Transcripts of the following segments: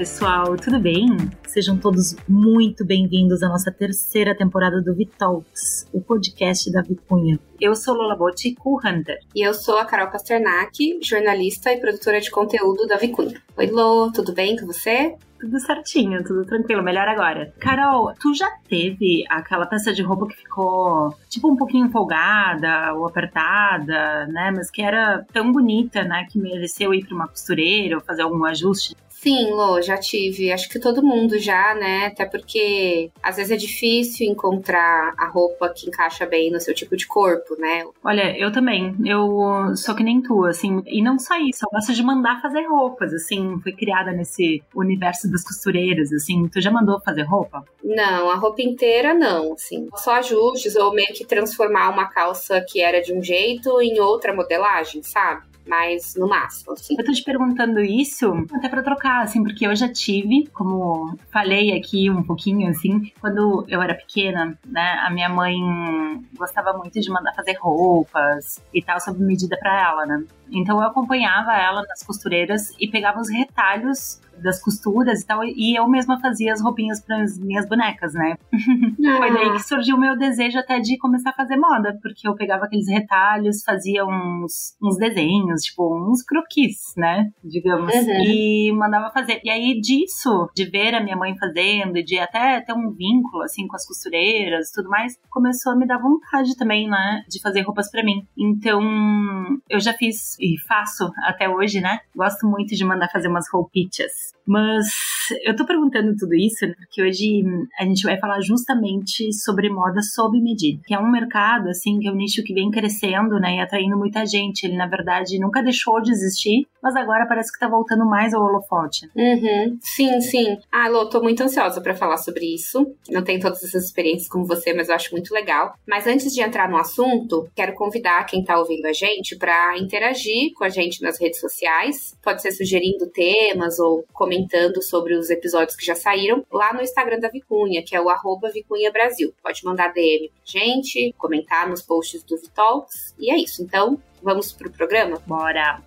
pessoal, tudo bem? Sejam todos muito bem-vindos à nossa terceira temporada do Vitalks, o podcast da Vicunha. Eu sou Lola Botti, co-hunter. E eu sou a Carol Pasternak, jornalista e produtora de conteúdo da Vicunha. Oi, Lô, tudo bem com você? Tudo certinho, tudo tranquilo, melhor agora. Carol, tu já teve aquela peça de roupa que ficou tipo um pouquinho folgada ou apertada, né? Mas que era tão bonita, né? Que mereceu ir para uma costureira ou fazer algum ajuste? Sim, Lô, já tive. Acho que todo mundo já, né? Até porque às vezes é difícil encontrar a roupa que encaixa bem no seu tipo de corpo, né? Olha, eu também. Eu sou que nem tu, assim. E não só isso, eu gosto de mandar fazer roupas, assim. Fui criada nesse universo das costureiras, assim. Tu já mandou fazer roupa? Não, a roupa inteira não, assim. Só ajustes ou meio que transformar uma calça que era de um jeito em outra modelagem, sabe? Mas no máximo, assim. Eu tô te perguntando isso até para trocar, assim, porque eu já tive, como falei aqui um pouquinho, assim, quando eu era pequena, né, a minha mãe gostava muito de mandar fazer roupas e tal, sob medida para ela, né. Então eu acompanhava ela nas costureiras e pegava os retalhos das costuras e tal, e eu mesma fazia as roupinhas para as minhas bonecas, né? Ah. Foi daí que surgiu o meu desejo até de começar a fazer moda, porque eu pegava aqueles retalhos, fazia uns, uns desenhos, tipo, uns croquis, né? Digamos, uhum. e mandava fazer. E aí disso, de ver a minha mãe fazendo, e de até ter um vínculo, assim, com as costureiras e tudo mais, começou a me dar vontade também, né? De fazer roupas para mim. Então, eu já fiz e faço até hoje, né? Gosto muito de mandar fazer umas roupitas mas eu tô perguntando tudo isso né, porque hoje a gente vai falar justamente sobre moda sob medida, que é um mercado, assim, que é um nicho que vem crescendo, né, e atraindo muita gente. Ele, na verdade, nunca deixou de existir, mas agora parece que tá voltando mais ao holofote. Uhum. Sim, sim. Ah, Lô, tô muito ansiosa para falar sobre isso. Não tenho todas essas experiências como você, mas eu acho muito legal. Mas antes de entrar no assunto, quero convidar quem tá ouvindo a gente para interagir com a gente nas redes sociais. Pode ser sugerindo temas ou comentando sobre os episódios que já saíram lá no Instagram da Vicunha, que é o arroba Vicunha Brasil. Pode mandar DM pra gente, comentar nos posts do Vitalks. E é isso. Então, vamos pro programa? Bora!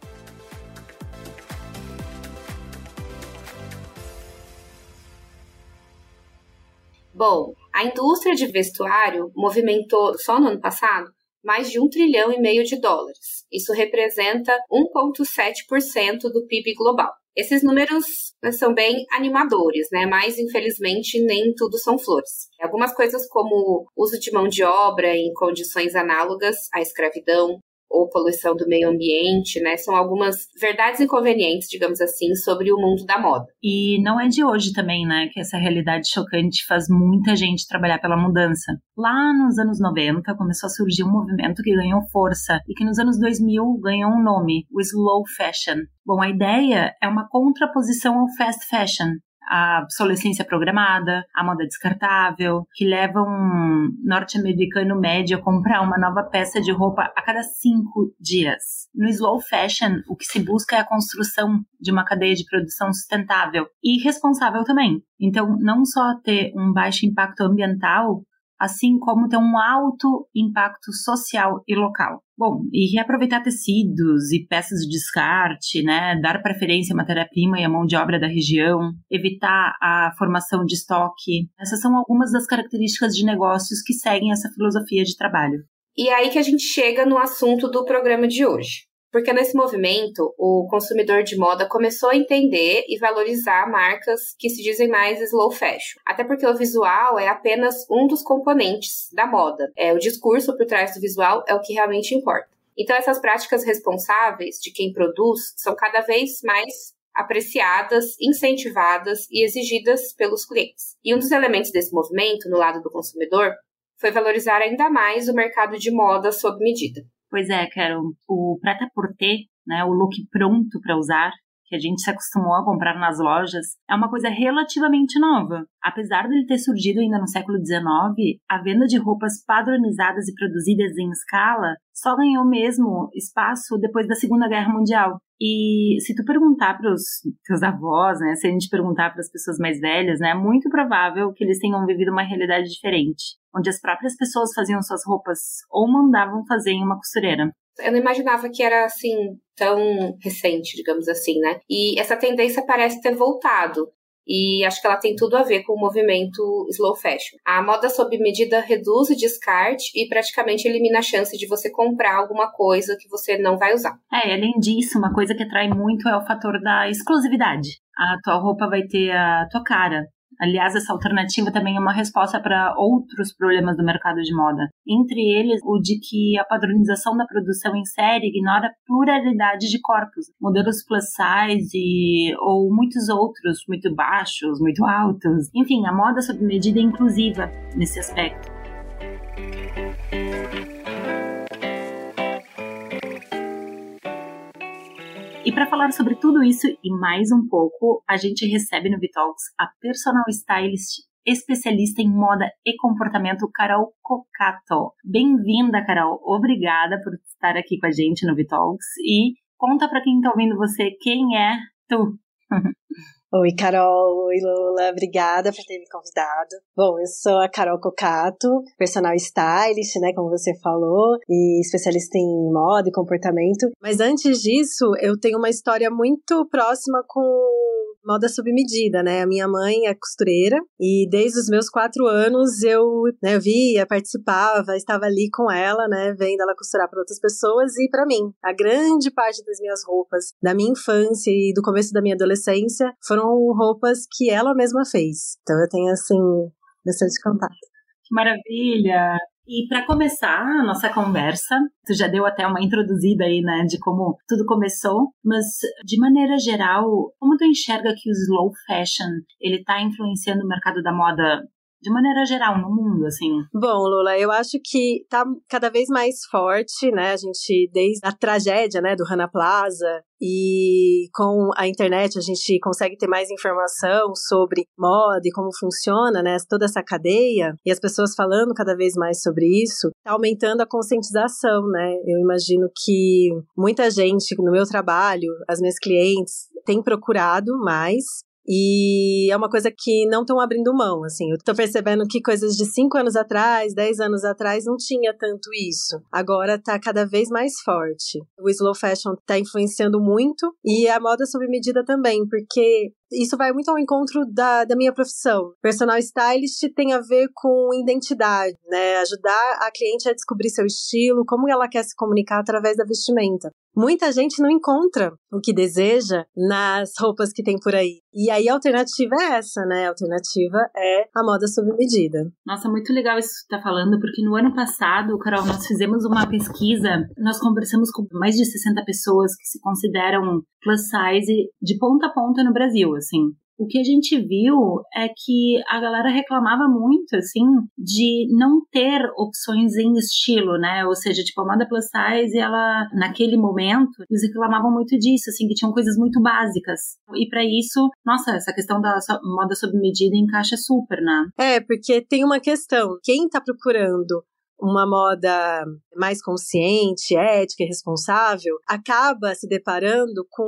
Bom, a indústria de vestuário movimentou só no ano passado mais de um trilhão e meio de dólares. Isso representa 1,7% do PIB global. Esses números né, são bem animadores, né? Mas infelizmente nem tudo são flores. Algumas coisas como uso de mão de obra em condições análogas à escravidão, ou poluição do meio ambiente, né? São algumas verdades inconvenientes, digamos assim, sobre o mundo da moda. E não é de hoje também, né, que essa realidade chocante faz muita gente trabalhar pela mudança. Lá nos anos 90 começou a surgir um movimento que ganhou força e que nos anos 2000 ganhou um nome, o slow fashion. Bom, a ideia é uma contraposição ao fast fashion, a obsolescência programada, a moda descartável, que leva um norte-americano médio a comprar uma nova peça de roupa a cada cinco dias. No slow fashion, o que se busca é a construção de uma cadeia de produção sustentável e responsável também. Então, não só ter um baixo impacto ambiental, assim como ter um alto impacto social e local. Bom, e reaproveitar tecidos e peças de descarte, né? Dar preferência à matéria-prima e à mão de obra da região, evitar a formação de estoque. Essas são algumas das características de negócios que seguem essa filosofia de trabalho. E é aí que a gente chega no assunto do programa de hoje. Porque nesse movimento, o consumidor de moda começou a entender e valorizar marcas que se dizem mais slow fashion. Até porque o visual é apenas um dos componentes da moda. É o discurso por trás do visual é o que realmente importa. Então essas práticas responsáveis de quem produz são cada vez mais apreciadas, incentivadas e exigidas pelos clientes. E um dos elementos desse movimento, no lado do consumidor, foi valorizar ainda mais o mercado de moda sob medida. Pois é, Carol, o prêt-à-porter, né, o look pronto para usar, que a gente se acostumou a comprar nas lojas, é uma coisa relativamente nova. Apesar dele ter surgido ainda no século XIX, a venda de roupas padronizadas e produzidas em escala só ganhou mesmo espaço depois da Segunda Guerra Mundial. E se tu perguntar para os teus avós, né, se a gente perguntar para as pessoas mais velhas, né, é muito provável que eles tenham vivido uma realidade diferente, onde as próprias pessoas faziam suas roupas ou mandavam fazer em uma costureira. Eu não imaginava que era assim tão recente, digamos assim, né? E essa tendência parece ter voltado. e acho que ela tem tudo a ver com o movimento slow fashion. A moda sob medida reduz o descarte e praticamente elimina a chance de você comprar alguma coisa que você não vai usar. É, além disso, uma coisa que atrai muito é o fator da exclusividade. A tua roupa vai ter a tua cara. Aliás, essa alternativa também é uma resposta para outros problemas do mercado de moda. Entre eles, o de que a padronização da produção em série ignora a pluralidade de corpos, modelos plus size ou muitos outros, muito baixos, muito altos. Enfim, a moda sob medida é inclusiva nesse aspecto. Para falar sobre tudo isso e mais um pouco, a gente recebe no Vitalks a personal stylist especialista em moda e comportamento, Carol Cocato. Bem-vinda, Carol. Obrigada por estar aqui com a gente no Vitalks e conta para quem está ouvindo você quem é tu. Oi, Carol. Oi, Lula. Obrigada por ter me convidado. Bom, eu sou a Carol Cocato, personal stylist, né, como você falou, e especialista em moda e comportamento. Mas antes disso, eu tenho uma história muito próxima com moda sob medida, né? A minha mãe é costureira e desde os meus quatro anos eu, né, via, participava, estava ali com ela, né, vendo ela costurar para outras pessoas e para mim. A grande parte das minhas roupas da minha infância e do começo da minha adolescência foram roupas que ela mesma fez. Então eu tenho assim bastante contato. Que maravilha! E para começar a nossa conversa, tu já deu até uma introduzida aí, né, de como tudo começou, mas de maneira geral, como tu enxerga que o slow fashion, ele tá influenciando o mercado da moda de maneira geral no mundo, assim? Bom, Lula, eu acho que tá cada vez mais forte, né? A gente, desde a tragédia, né, do Rana Plaza, e com a internet a gente consegue ter mais informação sobre moda e como funciona, né, toda essa cadeia, e as pessoas falando cada vez mais sobre isso, tá aumentando a conscientização, né? Eu imagino que muita gente no meu trabalho, as minhas clientes, têm procurado mais e é uma coisa que não estão abrindo mão, assim. Eu tô percebendo que coisas de 5 anos atrás, 10 anos atrás, não tinha tanto isso. Agora tá cada vez mais forte. O slow fashion tá influenciando muito e a moda sob medida também, porque isso vai muito ao encontro da, da minha profissão. Personal stylist tem a ver com identidade, né? Ajudar a cliente a descobrir seu estilo, como ela quer se comunicar através da vestimenta. Muita gente não encontra o que deseja nas roupas que tem por aí. E aí a alternativa é essa, né? A alternativa é a moda sob medida. Nossa, muito legal isso que você tá falando, porque no ano passado, Carol, nós fizemos uma pesquisa, nós conversamos com mais de 60 pessoas que se consideram plus size de ponta a ponta no Brasil, assim. O que a gente viu é que a galera reclamava muito, assim, de não ter opções em estilo, né? Ou seja, tipo, a moda plus size, ela, naquele momento, eles reclamavam muito disso, assim, que tinham coisas muito básicas. E para isso, nossa, essa questão da moda sob medida encaixa super, né? É, porque tem uma questão. Quem tá procurando uma moda mais consciente, ética e responsável, acaba se deparando com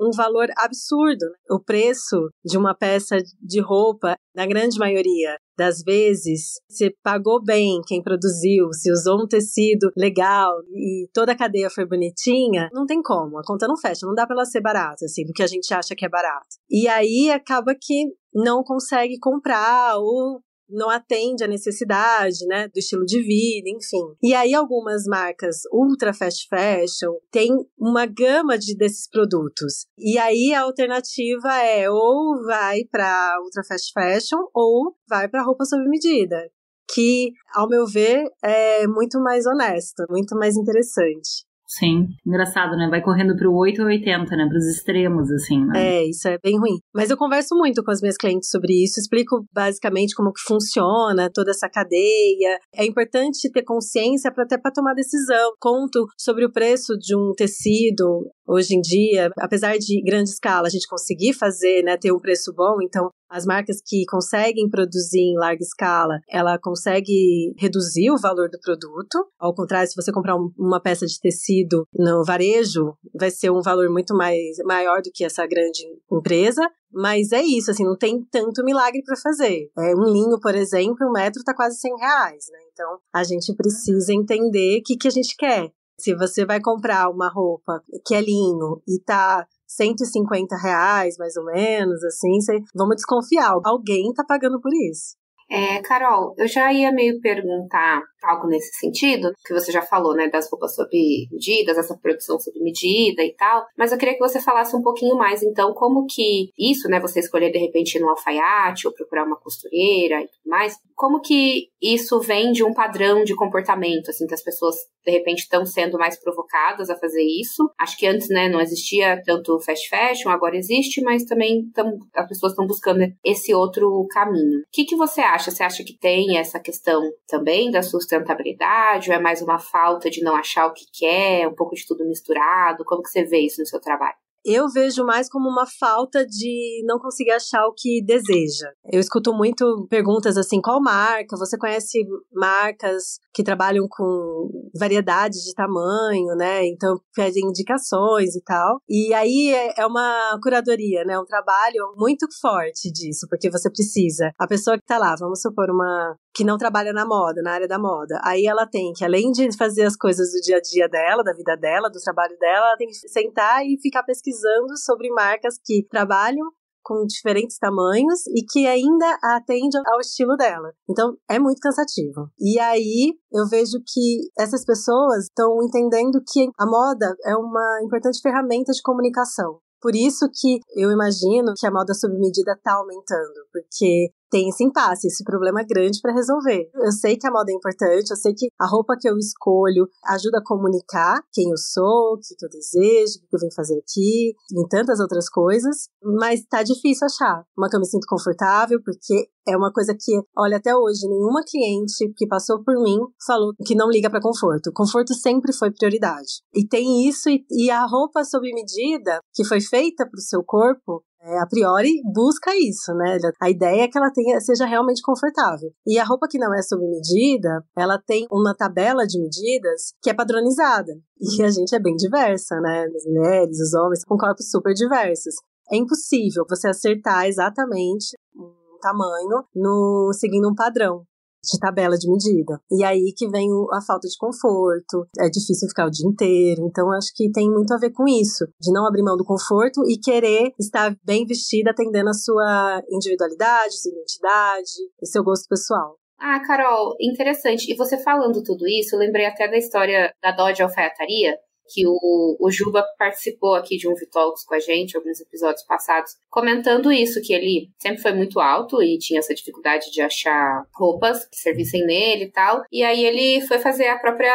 um valor absurdo. Né? O preço de uma peça de roupa, na grande maioria das vezes, se pagou bem quem produziu, se usou um tecido legal e toda a cadeia foi bonitinha, não tem como, a conta não fecha, não dá para ela ser barata, assim, do que a gente acha que é barato. E aí acaba que não consegue comprar ou não atende à necessidade, né, do estilo de vida, enfim. E aí algumas marcas ultra fast fashion têm uma gama de desses produtos. E aí a alternativa é ou vai para ultra fast fashion ou vai para roupa sob medida, que, ao meu ver, é muito mais honesto, muito mais interessante. Sim, engraçado, né? Vai correndo pro 8 ou 80, né? Pros extremos, assim, né? É, isso é bem ruim. Mas eu converso muito com as minhas clientes sobre isso, explico basicamente como que funciona toda essa cadeia. É importante ter consciência para até para tomar decisão. Conto sobre o preço de um tecido hoje em dia, apesar de grande escala, a gente conseguir fazer, né, ter um preço bom, então as marcas que conseguem produzir em larga escala, ela consegue reduzir o valor do produto. Ao contrário, se você comprar um, uma peça de tecido no varejo, vai ser um valor muito mais maior do que essa grande empresa. Mas é isso, assim, não tem tanto milagre para fazer. É, um linho, por exemplo, um metro tá quase 100 reais, né? Então, a gente precisa entender o que, que a gente quer. Se você vai comprar uma roupa que é linho e tá 150 reais, mais ou menos, assim, cê, vamos desconfiar. Alguém tá pagando por isso. É, Carol, eu já ia meio perguntar algo nesse sentido, que você já falou, né, das roupas sob medidas, essa produção sob medida e tal, mas eu queria que você falasse um pouquinho mais, então, como que isso, né, você escolher de repente ir no alfaiate ou procurar uma costureira e tudo mais, como que isso vem de um padrão de comportamento, assim, que as pessoas de repente estão sendo mais provocadas a fazer isso. Acho que antes, né, não existia tanto fast fashion, agora existe, mas também tão, as pessoas estão buscando esse outro caminho. O que, que você acha? Você acha que tem essa questão também da sustentabilidade, ou é mais uma falta de não achar o que quer, um pouco de tudo misturado? Como que você vê isso no seu trabalho? Eu vejo mais como uma falta de não conseguir achar o que deseja. Eu escuto muito perguntas assim: qual marca? Você conhece marcas que trabalham com variedade de tamanho, né? Então pedem indicações e tal. E aí é, é uma curadoria, né? Um trabalho muito forte disso, porque você precisa. A pessoa que tá lá, vamos supor, uma que não trabalha na moda, na área da moda. Aí ela tem que, além de fazer as coisas do dia a dia dela, da vida dela, do trabalho dela, ela tem que sentar e ficar pesquisando sobre marcas que trabalham com diferentes tamanhos e que ainda atende ao estilo dela. Então é muito cansativo. E aí eu vejo que essas pessoas estão entendendo que a moda é uma importante ferramenta de comunicação. Por isso que eu imagino que a moda sob medida está aumentando, porque tem esse impasse, esse problema grande para resolver. Eu sei que a moda é importante, eu sei que a roupa que eu escolho ajuda a comunicar quem eu sou, o que eu desejo, o que eu venho fazer aqui, e tantas outras coisas, mas tá difícil achar uma que eu me sinto confortável, porque é uma coisa que, olha, até hoje, nenhuma cliente que passou por mim falou que não liga para conforto. Conforto sempre foi prioridade. E tem isso, e, e a roupa sob medida, que foi feita para o seu corpo, é, a priori busca isso, né? A ideia é que ela tenha, seja realmente confortável. E a roupa que não é sob medida, ela tem uma tabela de medidas que é padronizada. E a gente é bem diversa, né? As mulheres, os homens, com corpos super diversos. É impossível você acertar exatamente um tamanho no seguindo um padrão de tabela de medida. E aí que vem a falta de conforto, é difícil ficar o dia inteiro. Então, acho que tem muito a ver com isso, de não abrir mão do conforto e querer estar bem vestida, atendendo a sua individualidade, sua identidade e seu gosto pessoal. Ah, Carol, interessante. E você falando tudo isso, lembrei até da história da Dodge Alfaiataria, que o, o Juba participou aqui de um Vitalks com a gente, alguns episódios passados, comentando isso, que ele sempre foi muito alto e tinha essa dificuldade de achar roupas que servissem nele e tal. E aí ele foi fazer a própria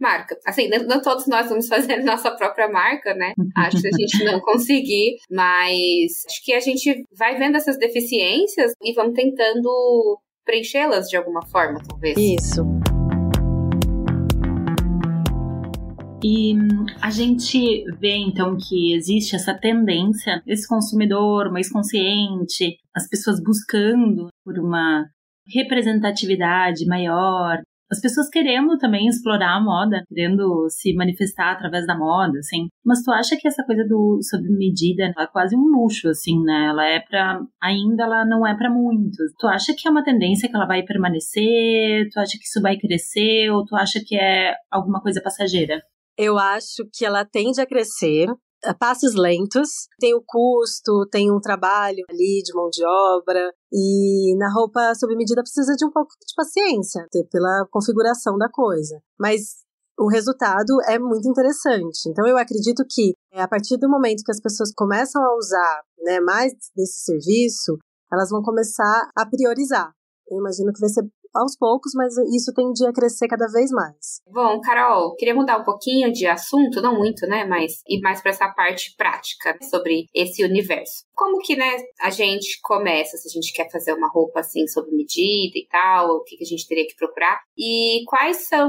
marca. Assim, não todos nós vamos fazer nossa própria marca, né? Acho que a gente não conseguir, mas acho que a gente vai vendo essas deficiências e vamos tentando preenchê-las de alguma forma, talvez. Isso. E a gente vê então que existe essa tendência, esse consumidor mais consciente, as pessoas buscando por uma representatividade maior, as pessoas querendo também explorar a moda, querendo se manifestar através da moda, assim. Mas tu acha que essa coisa do sob medida é quase um luxo, assim, né? Ela é para ainda ela não é para muitos. Tu acha que é uma tendência que ela vai permanecer? Tu acha que isso vai crescer ou tu acha que é alguma coisa passageira? Eu acho que ela tende a crescer a passos lentos. Tem o custo, tem um trabalho ali de mão de obra. E na roupa sob medida precisa de um pouco de paciência, pela configuração da coisa. Mas o resultado é muito interessante. Então eu acredito que é, a partir do momento que as pessoas começam a usar né, mais desse serviço, elas vão começar a priorizar. Eu imagino que vai ser aos poucos, mas isso tende a crescer cada vez mais. Bom, Carol, queria mudar um pouquinho de assunto, não muito, né, mas ir mais para essa parte prática sobre esse universo. Como que, né, a gente começa, se a gente quer fazer uma roupa assim sob medida e tal, o que, que a gente teria que procurar? E quais são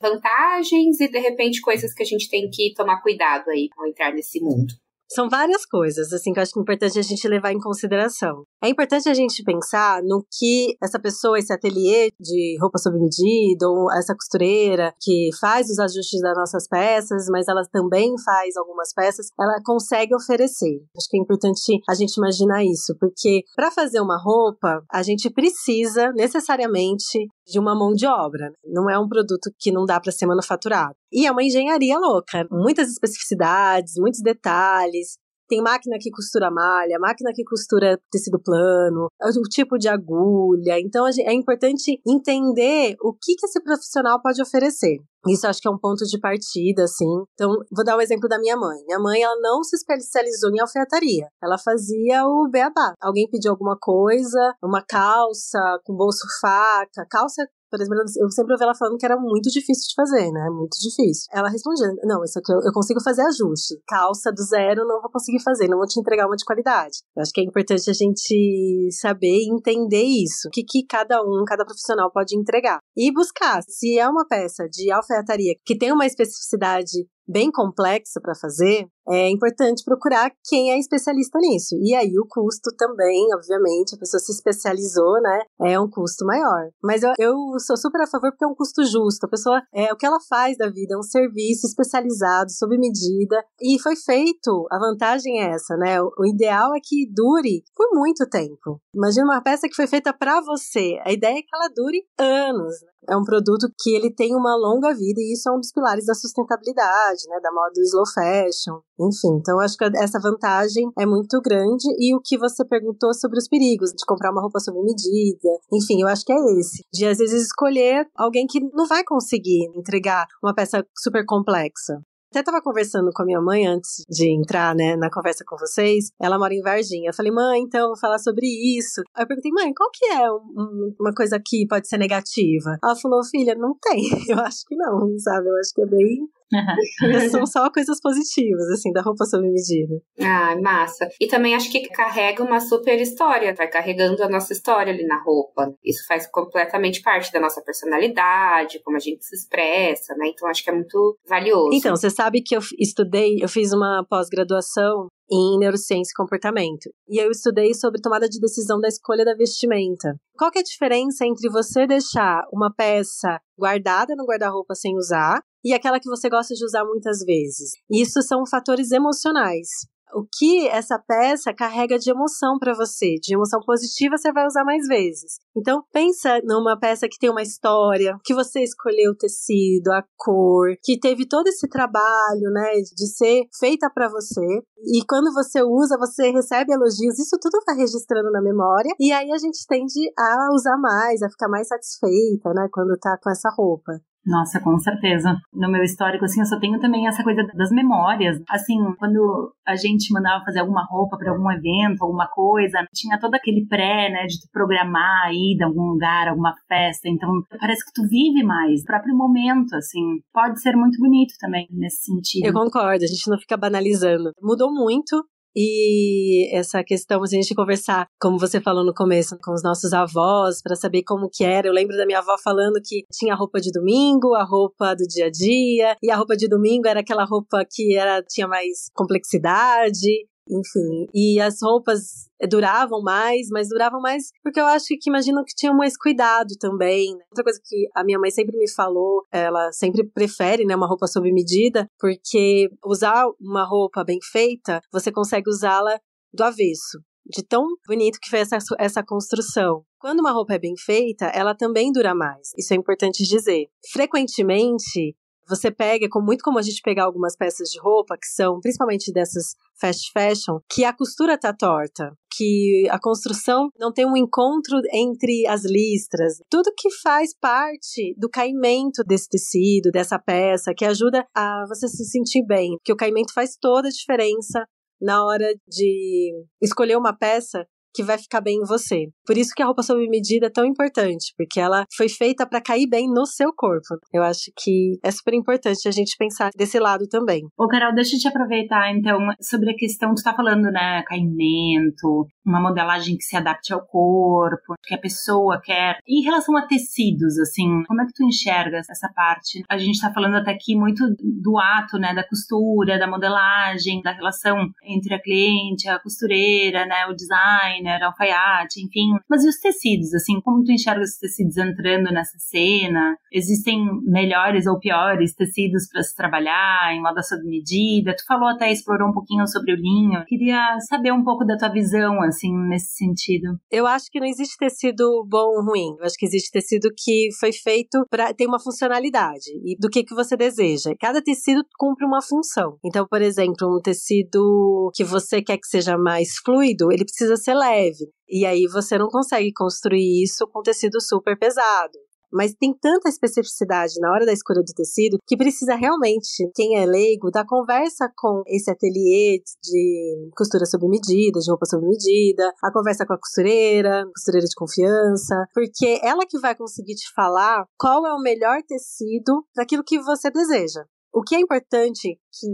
vantagens e, de repente, coisas que a gente tem que tomar cuidado aí ao entrar nesse mundo? São várias coisas, assim, que eu acho que é importante a gente levar em consideração. É importante a gente pensar no que essa pessoa, esse ateliê de roupa sob medida, ou essa costureira que faz os ajustes das nossas peças, mas ela também faz algumas peças, ela consegue oferecer. Acho que é importante a gente imaginar isso, porque para fazer uma roupa, a gente precisa necessariamente de uma mão de obra. Não é um produto que não dá para ser manufaturado. E é uma engenharia louca, muitas especificidades, muitos detalhes. Tem máquina que costura malha, máquina que costura tecido plano, o tipo de agulha. Então é importante entender o que, que esse profissional pode oferecer. Isso acho que é um ponto de partida, assim. Então, vou dar um exemplo da minha mãe. Minha mãe, ela não se especializou em alfaiataria. Ela fazia o beabá. Alguém pediu alguma coisa, uma calça com bolso faca. Calça por exemplo, eu sempre ouvi ela falando que era muito difícil de fazer, né? Muito difícil. Ela respondia: Não, isso aqui eu, eu consigo fazer ajuste. Calça do zero não vou conseguir fazer, não vou te entregar uma de qualidade. Eu acho que é importante a gente saber e entender isso. O que, que cada um, cada profissional pode entregar. E buscar, se é uma peça de alfaiataria que tem uma especificidade bem complexa para fazer, é importante procurar quem é especialista nisso. E aí o custo também, obviamente, a pessoa se especializou, né? É um custo maior. Mas eu, eu sou super a favor porque é um custo justo. A pessoa, é o que ela faz da vida, é um serviço especializado, sob medida, e foi feito. A vantagem é essa, né? O, o ideal é que dure por muito tempo. Imagina uma peça que foi feita para você. A ideia é que ela dure anos. Né? É um produto que ele tem uma longa vida e isso é um dos pilares da sustentabilidade, né, da moda slow fashion. Enfim, então acho que essa vantagem é muito grande e o que você perguntou sobre os perigos de comprar uma roupa sob medida. Enfim, eu acho que é esse. De às vezes escolher alguém que não vai conseguir entregar uma peça super complexa. Até estava conversando com a minha mãe antes de entrar, né, na conversa com vocês. Ela mora em Varginha. Eu falei, mãe, então, vou falar sobre isso. Aí eu perguntei, mãe, qual que é um, uma coisa que pode ser negativa? Ela falou, filha, não tem. Eu acho que não, sabe? Eu acho que é bem São só coisas positivas, assim, da roupa sob medida. Ah, massa. E também acho que carrega uma super história, vai carregando a nossa história ali na roupa. Isso faz completamente parte da nossa personalidade, como a gente se expressa, né? Então acho que é muito valioso. Então, você sabe que eu estudei, eu fiz uma pós-graduação em neurociência e comportamento. E eu estudei sobre tomada de decisão da escolha da vestimenta. Qual que é a diferença entre você deixar uma peça guardada no guarda-roupa sem usar e aquela que você gosta de usar muitas vezes? Isso são fatores emocionais o que essa peça carrega de emoção para você, de emoção positiva você vai usar mais vezes. Então pensa numa peça que tem uma história, que você escolheu o tecido, a cor, que teve todo esse trabalho, né, de ser feita para você. E quando você usa, você recebe elogios, isso tudo vai registrando na memória e aí a gente tende a usar mais, a ficar mais satisfeita, né, quando tá com essa roupa. Nossa, com certeza. No meu histórico, assim, eu só tenho também essa coisa das memórias. Assim, quando a gente mandava fazer alguma roupa para algum evento, alguma coisa, tinha todo aquele pré, né, de programar a ida a algum lugar, alguma festa. Então, parece que tu vive mais, o próprio momento, assim. Pode ser muito bonito também, nesse sentido. Eu concordo, a gente não fica banalizando. Mudou muito, e essa questão, assim, a gente conversar, como você falou no começo, com os nossos avós, para saber como que era. Eu lembro da minha avó falando que tinha a roupa de domingo, a roupa do dia a dia, e a roupa de domingo era aquela roupa que era tinha mais complexidade, enfim, e as roupas duravam mais, mas duravam mais porque eu acho que imagino que tinham mais cuidado também. Né? Outra coisa que a minha mãe sempre me falou, ela sempre prefere, né, uma roupa sob medida, porque usar uma roupa bem feita, você consegue usá-la do avesso. De tão bonito que foi essa, essa construção. Quando uma roupa é bem feita, ela também dura mais. Isso é importante dizer. Frequentemente, você pega, com muito como a gente pegar algumas peças de roupa, que são principalmente dessas fast fashion, que a costura tá torta, que a construção não tem um encontro entre as listras. Tudo que faz parte do caimento desse tecido, dessa peça, que ajuda a você se sentir bem. Que o caimento faz toda a diferença na hora de escolher uma peça que vai ficar bem em você. Por isso que a roupa sob medida é tão importante, porque ela foi feita para cair bem no seu corpo. Eu acho que é super importante a gente pensar desse lado também. Ô, Carol, deixa eu te aproveitar, então, sobre a questão, tu tá falando, né, caimento, uma modelagem que se adapte ao corpo, que a pessoa quer. Em relação a tecidos, assim, como é que tu enxergas essa parte? A gente tá falando até aqui muito do ato, né, da costura, da modelagem, da relação entre a cliente, a costureira, né, o design, designer, alfaiate, enfim. Mas e os tecidos, assim, como tu enxerga os tecidos entrando nessa cena? Existem melhores ou piores tecidos para se trabalhar em moda sob medida? Tu falou até, explorou um pouquinho sobre o linho. Queria saber um pouco da tua visão, assim, nesse sentido? Eu acho que não existe tecido bom ou ruim. Eu acho que existe tecido que foi feito para ter uma funcionalidade e do que, que você deseja. Cada tecido cumpre uma função. Então, por exemplo, um tecido que você quer que seja mais fluido, ele precisa ser leve. E aí você não consegue construir isso com tecido super pesado mas tem tanta especificidade na hora da escolha do tecido que precisa realmente, quem é leigo, da conversa com esse ateliê de costura sob medida, de roupa sob medida, a conversa com a costureira, costureira de confiança, porque ela que vai conseguir te falar qual é o melhor tecido para aquilo que você deseja. O que é importante que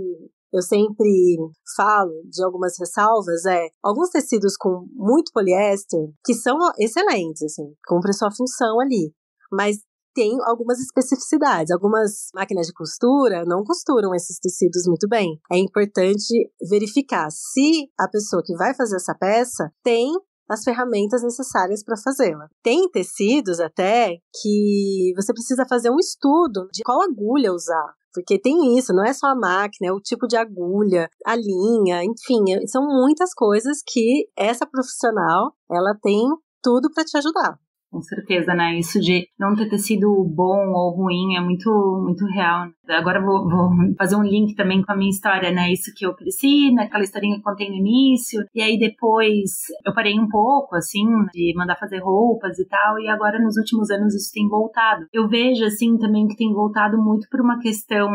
eu sempre falo de algumas ressalvas é alguns tecidos com muito poliéster que são excelentes, assim, cumprem sua função ali mas tem algumas especificidades. Algumas máquinas de costura não costuram esses tecidos muito bem. É importante verificar se a pessoa que vai fazer essa peça tem as ferramentas necessárias para fazê-la. Tem tecidos até que você precisa fazer um estudo de qual agulha usar. Porque tem isso, não é só a máquina, é o tipo de agulha, a linha, enfim, é, são muitas coisas que essa profissional, ela tem tudo para te ajudar. Com certeza, né? Isso de não ter tecido bom ou ruim é muito, muito real. Agora vou, vou, fazer um link também com a minha história, né? Isso que eu cresci, naquela historinha que contei no início. E aí depois eu parei um pouco, assim, de mandar fazer roupas e tal. E agora nos últimos anos isso tem voltado. Eu vejo, assim, também que tem voltado muito por uma questão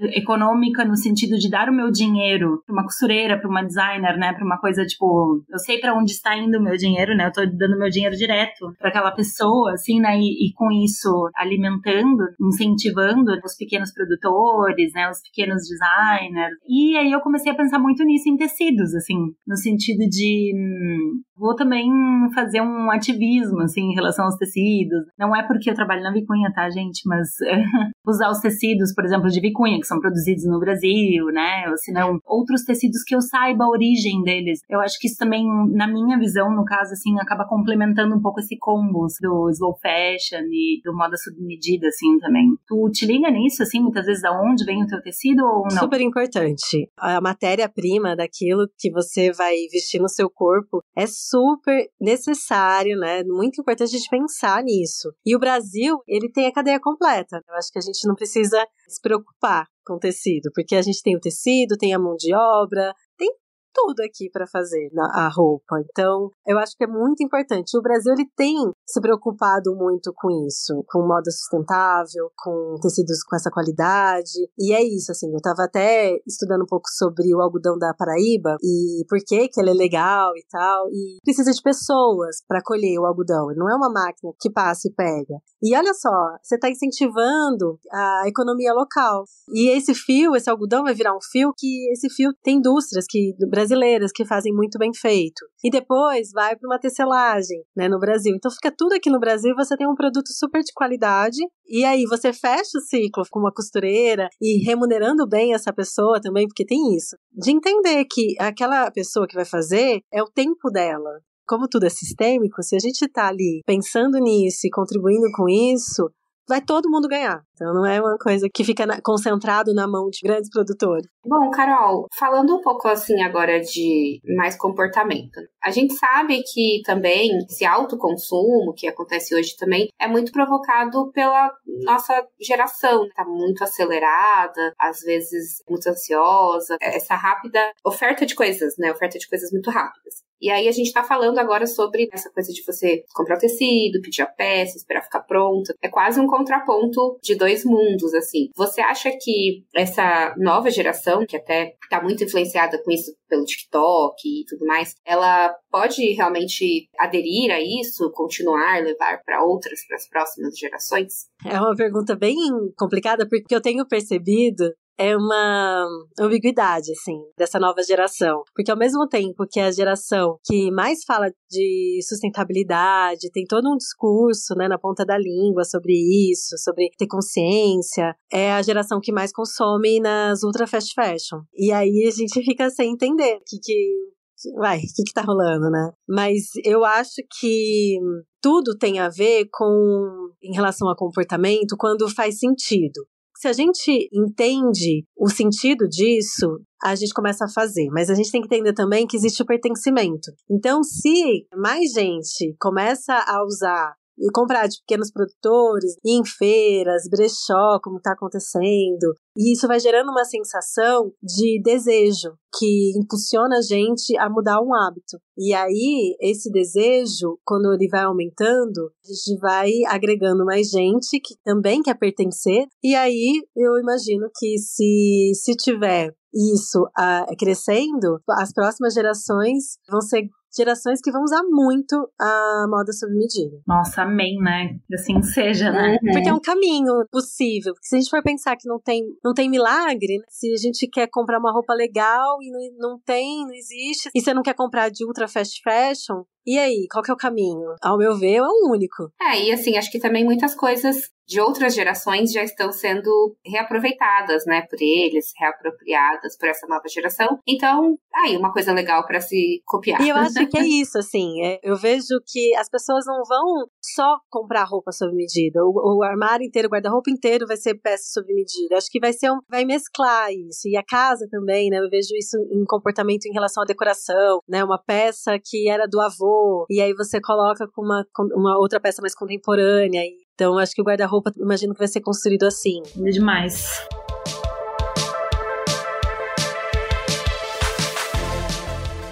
econômica no sentido de dar o meu dinheiro para uma costureira, para uma designer, né, para uma coisa tipo, eu sei para onde está indo o meu dinheiro, né? Eu tô dando meu dinheiro direto para aquela pessoa, assim, né? E, e, com isso alimentando, incentivando os pequenos produtores, né, os pequenos designers. E aí eu comecei a pensar muito nisso em tecidos, assim, no sentido de hum, vou também fazer um ativismo, assim, em relação aos tecidos. Não é porque eu trabalho na Vicunha, tá, gente? Mas usar os tecidos, por exemplo, de Vicunha, que são produzidos no Brasil, né? Ou se não, outros tecidos que eu saiba a origem deles. Eu acho que isso também, na minha visão, no caso, assim, acaba complementando um pouco esse combo do slow fashion e do moda sob medida, assim, também. Tu te liga nisso, assim, muitas vezes, da onde vem o teu tecido ou não? Super importante. A matéria-prima daquilo que você vai vestir no seu corpo é super necessário, né? Muito importante a gente pensar nisso. E o Brasil, ele tem a cadeia completa. Eu acho que a gente não precisa se preocupar com tecido, porque a gente tem o tecido, tem a mão de obra, tudo aqui para fazer na, a roupa. Então, eu acho que é muito importante. O Brasil ele tem se preocupado muito com isso, com moda sustentável, com tecidos com essa qualidade. E é isso, assim, eu tava até estudando um pouco sobre o algodão da Paraíba e por que que ele é legal e tal. E precisa de pessoas para colher o algodão. Não é uma máquina que passa e pega. E olha só, você está incentivando a economia local. E esse fio, esse algodão vai virar um fio que esse fio tem indústrias que brasileiras que fazem muito bem feito. E depois vai para uma tecelagem, né, no Brasil. Então fica tudo aqui no Brasil, você tem um produto super de qualidade e aí você fecha o ciclo com uma costureira e remunerando bem essa pessoa também, porque tem isso. De entender que aquela pessoa que vai fazer é o tempo dela como tudo é sistêmico, se a gente está ali pensando nisso e contribuindo com isso, vai todo mundo ganhar. Então não é uma coisa que fica na, concentrado na mão de grandes produtores. Bom, Carol, falando um pouco assim agora de mais comportamento. A gente sabe que também esse autoconsumo que acontece hoje também é muito provocado pela nossa geração, tá muito acelerada, às vezes muito ansiosa, essa rápida oferta de coisas, né? Oferta de coisas muito rápidas. E aí a gente tá falando agora sobre essa coisa de você comprar o tecido, pedir a peça, esperar ficar pronta. É quase um contraponto de dois mundos, assim. Você acha que essa nova geração, que até tá muito influenciada com isso pelo TikTok e tudo mais, ela pode realmente aderir a isso, continuar, levar para outras, para as próximas gerações? É uma pergunta bem complicada, porque eu tenho percebido é uma ambiguidade, assim, dessa nova geração. Porque ao mesmo tempo que a geração que mais fala de sustentabilidade, tem todo um discurso, né, na ponta da língua sobre isso, sobre ter consciência, é a geração que mais consome nas ultra fast fashion. E aí a gente fica sem entender o que, que vai, o que, que tá rolando, né? Mas eu acho que tudo tem a ver com, em relação a comportamento, quando faz sentido se a gente entende o sentido disso, a gente começa a fazer. Mas a gente tem que entender também que existe o pertencimento. Então, se mais gente começa a usar e comprar de pequenos produtores, em feiras, brechó, como está acontecendo. E isso vai gerando uma sensação de desejo que impulsiona a gente a mudar um hábito. E aí, esse desejo, quando ele vai aumentando, a gente vai agregando mais gente que também quer pertencer. E aí, eu imagino que se, se tiver isso uh, crescendo, as próximas gerações vão ser gerações que vão usar muito a moda sob medida. Nossa, amém, né? Assim seja, né? Uhum. Porque é um caminho possível. Porque se a gente for pensar que não tem, não tem milagre, né? se a gente quer comprar uma roupa legal e não, não tem, não existe, e você não quer comprar de ultra fast fashion, e aí, qual que é o caminho? Ao meu ver, é o único. É, e assim, acho que também muitas coisas de outras gerações já estão sendo reaproveitadas, né, por eles, reapropriadas por essa nova geração. Então, aí, uma coisa legal para se copiar. E eu acho que é isso, assim, é, eu vejo que as pessoas não vão só comprar roupa sob medida, o, o armário inteiro, o guarda-roupa inteiro vai ser peça sob medida. Acho que vai ser um, vai mesclar isso. E a casa também, né, eu vejo isso em comportamento em relação à decoração, né, uma peça que era do avô e aí você coloca com uma, com uma outra peça mais contemporânea. Então, acho que o guarda-roupa, imagino que vai ser construído assim. É demais.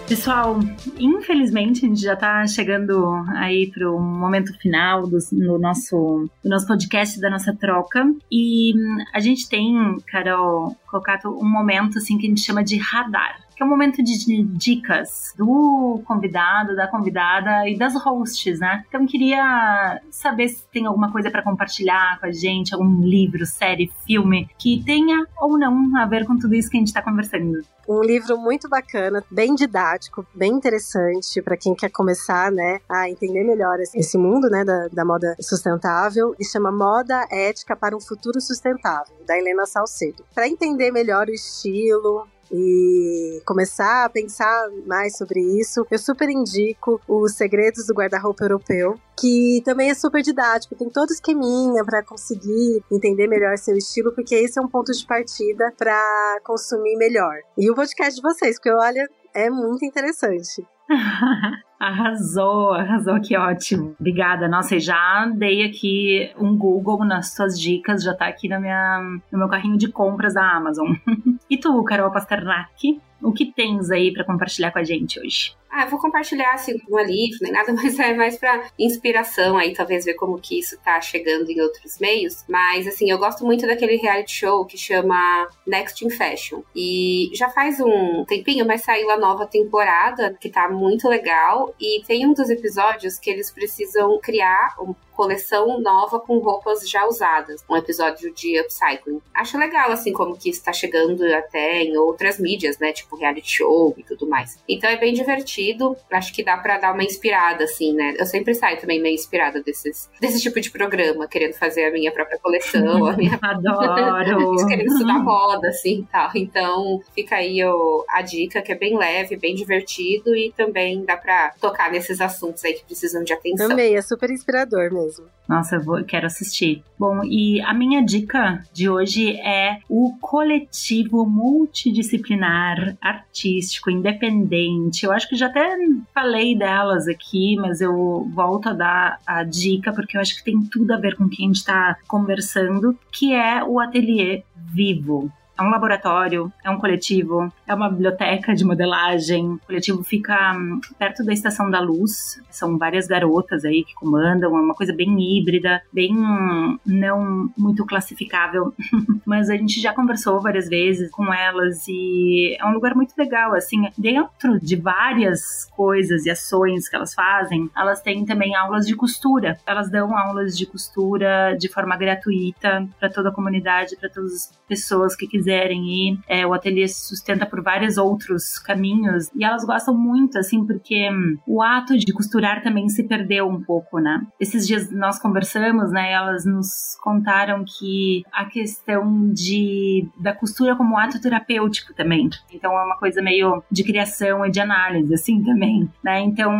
Pessoal, infelizmente a gente já está chegando aí para o momento final do, no nosso, do nosso podcast, da nossa troca. E a gente tem, Carol, colocado um momento assim que a gente chama de radar que é um momento de dicas do convidado, da convidada e das hosts, né? Então queria saber se tem alguma coisa para compartilhar com a gente, algum livro, série, filme que tenha ou não a ver com tudo isso que a gente está conversando. Um livro muito bacana, bem didático, bem interessante para quem quer começar, né, a entender melhor esse mundo, né, da, da moda sustentável. E chama Moda Ética para um Futuro Sustentável, da Helena Salcedo. Para entender melhor o estilo, e começar a pensar mais sobre isso, eu super indico Os Segredos do Guarda-Roupa Europeu, que também é super didático, tem todo esqueminha para conseguir entender melhor seu estilo, porque esse é um ponto de partida para consumir melhor. E o podcast de vocês, porque olha, é muito interessante. Arrasou, arrasou, que ótimo. Obrigada. Nossa, já dei aqui um Google nas suas dicas, já tá aqui na minha, no meu carrinho de compras da Amazon. e tu, Carol Pasternak, o que tens aí para compartilhar com a gente hoje? Ah, eu vou compartilhar assim, é livro nem nada, mas é mais para inspiração aí, talvez ver como que isso tá chegando em outros meios. Mas assim, eu gosto muito daquele reality show que chama Next in Fashion. E já faz um tempinho, mas saiu a nova temporada, que tá muito legal. E tem um dos episódios que eles precisam criar um coleção nova com roupas já usadas, um episódio de upcycling. Acho legal, assim, como que está chegando até em outras mídias, né, tipo reality show e tudo mais. Então é bem divertido, acho que dá para dar uma inspirada, assim, né. Eu sempre saio também meio inspirada desses, desse tipo de programa, querendo fazer a minha própria coleção, a minha... Adoro! querendo estudar moda, assim, tal. Então fica aí o, a dica, que é bem leve, bem divertido e também dá para tocar nesses assuntos aí que precisam de atenção. Também, é super inspirador mesmo mesmo. Nossa, eu vou, quero assistir. Bom, e a minha dica de hoje é o coletivo multidisciplinar, artístico, independente. Eu acho que já até falei delas aqui, mas eu volto a dar a dica porque eu acho que tem tudo a ver com quem a gente está conversando, que é o Ateliê Vivo. É um laboratório, é um coletivo, é uma biblioteca de modelagem. O coletivo fica hum, perto da Estação da Luz. São várias garotas aí que comandam, é uma coisa bem híbrida, bem hum, não muito classificável. Mas a gente já conversou várias vezes com elas e é um lugar muito legal, assim, dentro de várias coisas e ações que elas fazem, elas têm também aulas de costura. Elas dão aulas de costura de forma gratuita para toda a comunidade, para todas as pessoas que quiserem ir. É, o ateliê se sustenta por vários outros caminhos e elas gostam muito, assim, porque hum, o ato de costurar também se perdeu um pouco, né? Esses dias nós conversamos, né? Elas nos contaram que a questão de da costura como ato terapêutico também. Então é uma coisa meio de criação e de análise, assim, também, né? Então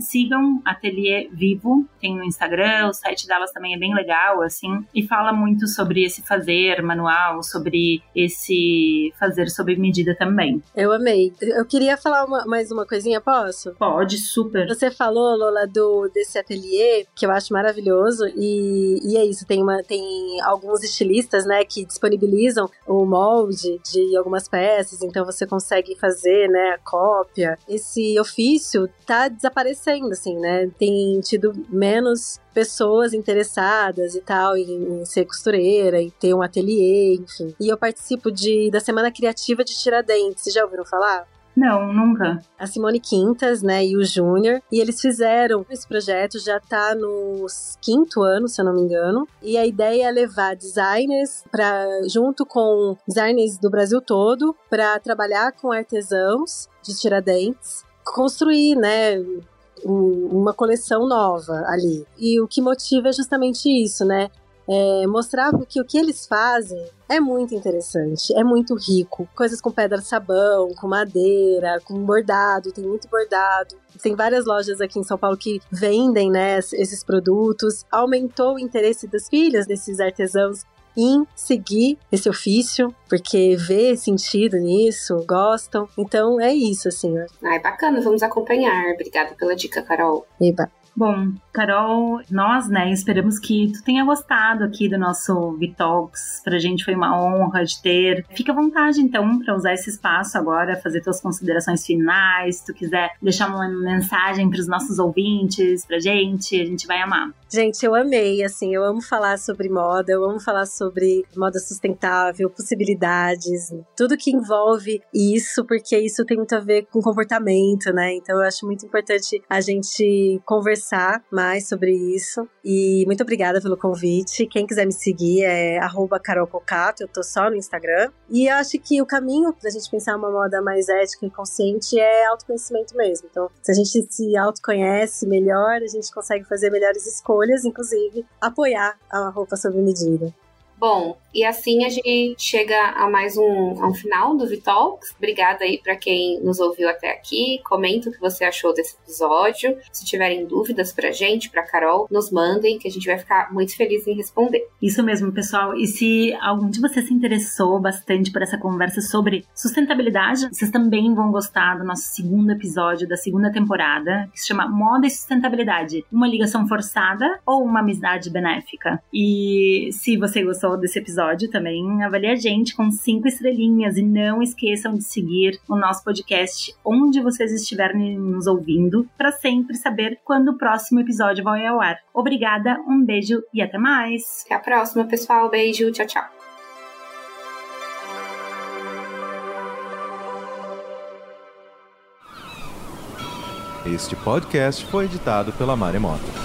sigam Ateliê Vivo, tem no Instagram, o site delas também é bem legal, assim, e fala muito sobre esse fazer manual, sobre esse fazer sob medida também. Eu amei. Eu queria falar uma, mais uma coisinha, posso? Pode, super. Você falou, Lola, do desse ateliê, que eu acho maravilhoso, e, e é isso, tem, uma, tem alguns estilistas, né, que disponibilizam o molde de algumas peças, então você consegue fazer, né, a cópia. Esse ofício tá desaparecendo, assim, né, tem tido menos pessoas interessadas e tal em, em, ser costureira, em ter um ateliê, enfim. E eu participo de, da Semana Criativa de Tiradentes. Vocês já ouviram falar? Não, nunca. A Simone Quintas, né, e o Júnior. E eles fizeram esse projeto, já tá no quinto ano, se eu não me engano. E a ideia é levar designers para junto com designers do Brasil todo para trabalhar com artesãos de Tiradentes, construir, né, uma coleção nova ali. E o que motiva é justamente isso, né? É mostrar que o que eles fazem é muito interessante, é muito rico. Coisas com pedra sabão, com madeira, com bordado, tem muito bordado. Tem várias lojas aqui em São Paulo que vendem né, esses produtos. Aumentou o interesse das filhas desses artesãos em seguir esse ofício, porque vê sentido nisso, gostam. Então é isso, assim. Ah, é bacana, vamos acompanhar. Obrigada pela dica, Carol. Eba. Bom, Carol, nós, né, esperamos que tu tenha gostado aqui do nosso Vitalks. Pra gente foi uma honra de ter. Fica à vontade, então, para usar esse espaço agora, fazer tuas considerações finais. Se tu quiser deixar uma mensagem para os nossos ouvintes, pra gente, a gente vai amar. Gente, eu amei, assim, eu amo falar sobre moda, eu amo falar sobre moda sustentável, possibilidades, tudo que envolve isso, porque isso tem muito a ver com comportamento, né? Então eu acho muito importante a gente conversar conversar mais sobre isso. E muito obrigada pelo convite. Quem quiser me seguir é carolcocato, eu tô só no Instagram. E eu acho que o caminho pra gente pensar uma moda mais ética e consciente é autoconhecimento mesmo. Então, se a gente se autoconhece melhor, a gente consegue fazer melhores escolhas, inclusive apoiar a roupa sob medida. Bom, e assim a gente chega a mais um, a um final do Vitalks. Obrigada aí para quem nos ouviu até aqui. Comenta o que você achou desse episódio. Se tiverem dúvidas pra gente, pra Carol, nos mandem, que a gente vai ficar muito feliz em responder. Isso mesmo, pessoal. E se algum de vocês se interessou bastante por essa conversa sobre sustentabilidade, vocês também vão gostar do nosso segundo episódio da segunda temporada, que se chama Moda e Sustentabilidade: Uma ligação forçada ou uma amizade benéfica? E se você gostou desse episódio, episódio também, avalie a gente com cinco estrelinhas e não esqueçam de seguir o nosso podcast onde vocês estiverem nos ouvindo para sempre saber quando o próximo episódio vai ao ar. Obrigada, um beijo e até mais. Até a próxima, pessoal. Beijo, tchau, tchau. Este podcast foi editado pela Maremoto.